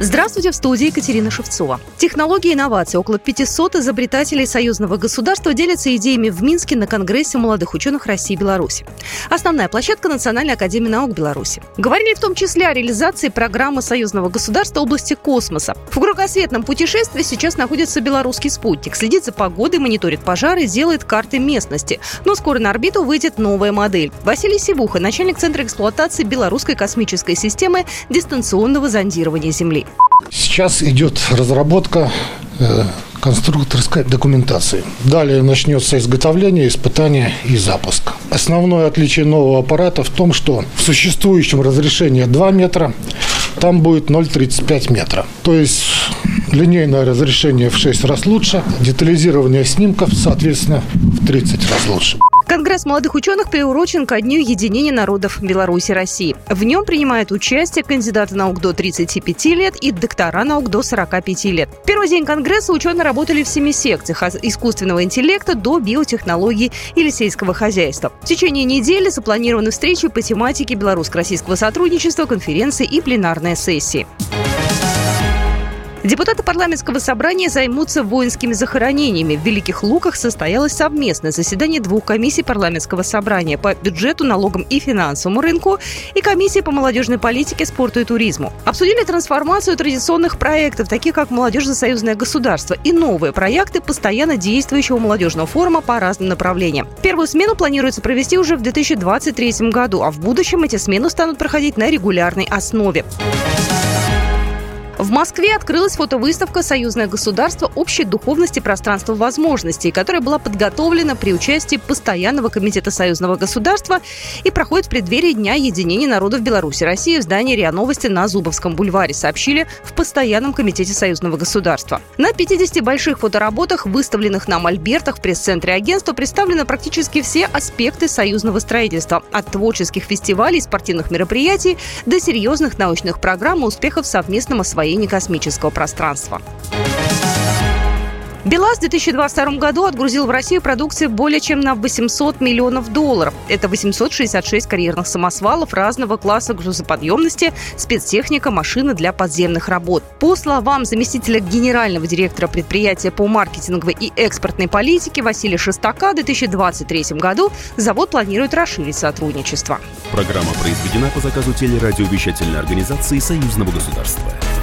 Здравствуйте, в студии Екатерина Шевцова. Технологии и инновации. Около 500 изобретателей союзного государства делятся идеями в Минске на Конгрессе молодых ученых России и Беларуси. Основная площадка Национальной академии наук Беларуси. Говорили в том числе о реализации программы союзного государства области космоса. В кругосветном путешествии сейчас находится белорусский спутник. Следит за погодой, мониторит пожары, делает карты местности. Но скоро на орбиту выйдет новая модель. Василий Сивуха, начальник Центра эксплуатации белорусской космической системы дистанционного зондирования Земли. Сейчас идет разработка э, конструкторской документации. Далее начнется изготовление, испытание и запуск. Основное отличие нового аппарата в том, что в существующем разрешении 2 метра там будет 0,35 метра. То есть линейное разрешение в 6 раз лучше, детализирование снимков, соответственно, в 30 раз лучше. Конгресс молодых ученых приурочен ко Дню единения народов Беларуси и России. В нем принимают участие кандидаты наук до 35 лет и доктора наук до 45 лет. В первый день Конгресса ученые работали в семи секциях от искусственного интеллекта до биотехнологий или сельского хозяйства. В течение недели запланированы встречи по тематике белорусско-российского сотрудничества, конференции и пленарные сессии. Депутаты парламентского собрания займутся воинскими захоронениями. В Великих Луках состоялось совместное заседание двух комиссий парламентского собрания по бюджету, налогам и финансовому рынку и комиссии по молодежной политике, спорту и туризму. Обсудили трансформацию традиционных проектов, таких как «Молодежь за союзное государство» и новые проекты постоянно действующего молодежного форума по разным направлениям. Первую смену планируется провести уже в 2023 году, а в будущем эти смены станут проходить на регулярной основе. В Москве открылась фотовыставка «Союзное государство. Общей духовности пространства возможностей», которая была подготовлена при участии Постоянного комитета Союзного государства и проходит в преддверии Дня единения народов Беларуси и России в здании РИА Новости на Зубовском бульваре, сообщили в Постоянном комитете Союзного государства. На 50 больших фотоработах, выставленных на мольбертах в пресс-центре агентства, представлены практически все аспекты союзного строительства – от творческих фестивалей спортивных мероприятий до серьезных научных программ и успехов в совместном освоении освоении космического пространства. БелАЗ в 2022 году отгрузил в Россию продукции более чем на 800 миллионов долларов. Это 866 карьерных самосвалов разного класса грузоподъемности, спецтехника, машины для подземных работ. По словам заместителя генерального директора предприятия по маркетинговой и экспортной политике Василия Шестака, в 2023 году завод планирует расширить сотрудничество. Программа произведена по заказу телерадиовещательной организации Союзного государства.